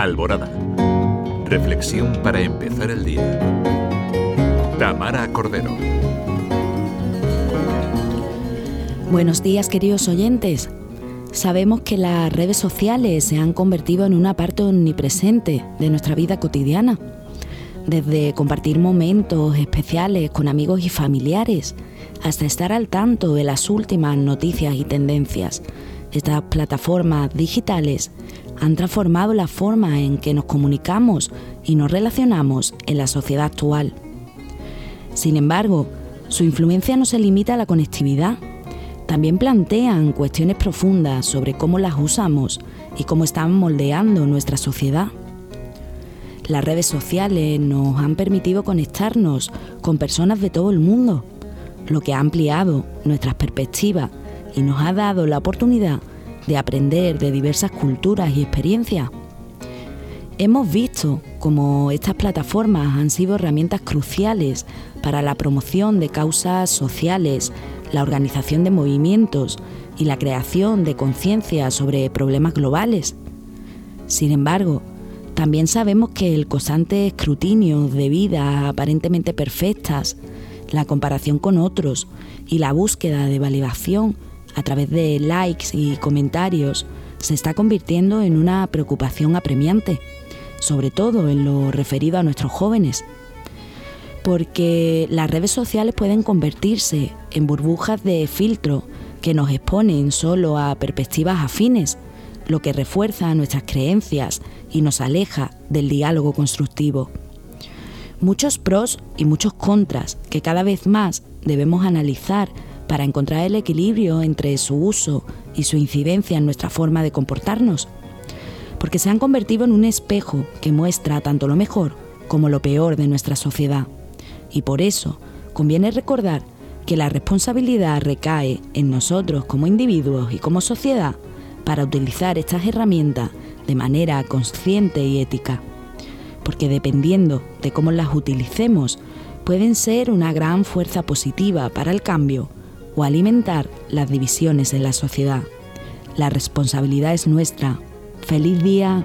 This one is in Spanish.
Alborada. Reflexión para empezar el día. Tamara Cordero. Buenos días queridos oyentes. Sabemos que las redes sociales se han convertido en una parte omnipresente de nuestra vida cotidiana. Desde compartir momentos especiales con amigos y familiares hasta estar al tanto de las últimas noticias y tendencias. Estas plataformas digitales han transformado la forma en que nos comunicamos y nos relacionamos en la sociedad actual. Sin embargo, su influencia no se limita a la conectividad. También plantean cuestiones profundas sobre cómo las usamos y cómo están moldeando nuestra sociedad. Las redes sociales nos han permitido conectarnos con personas de todo el mundo, lo que ha ampliado nuestras perspectivas y nos ha dado la oportunidad de aprender de diversas culturas y experiencias. Hemos visto cómo estas plataformas han sido herramientas cruciales para la promoción de causas sociales, la organización de movimientos y la creación de conciencia sobre problemas globales. Sin embargo, también sabemos que el constante escrutinio de vidas aparentemente perfectas, la comparación con otros y la búsqueda de validación a través de likes y comentarios se está convirtiendo en una preocupación apremiante, sobre todo en lo referido a nuestros jóvenes. Porque las redes sociales pueden convertirse en burbujas de filtro que nos exponen solo a perspectivas afines, lo que refuerza nuestras creencias y nos aleja del diálogo constructivo. Muchos pros y muchos contras que cada vez más debemos analizar para encontrar el equilibrio entre su uso y su incidencia en nuestra forma de comportarnos, porque se han convertido en un espejo que muestra tanto lo mejor como lo peor de nuestra sociedad. Y por eso conviene recordar que la responsabilidad recae en nosotros como individuos y como sociedad para utilizar estas herramientas de manera consciente y ética. Porque dependiendo de cómo las utilicemos, pueden ser una gran fuerza positiva para el cambio o alimentar las divisiones en la sociedad. La responsabilidad es nuestra. Feliz día.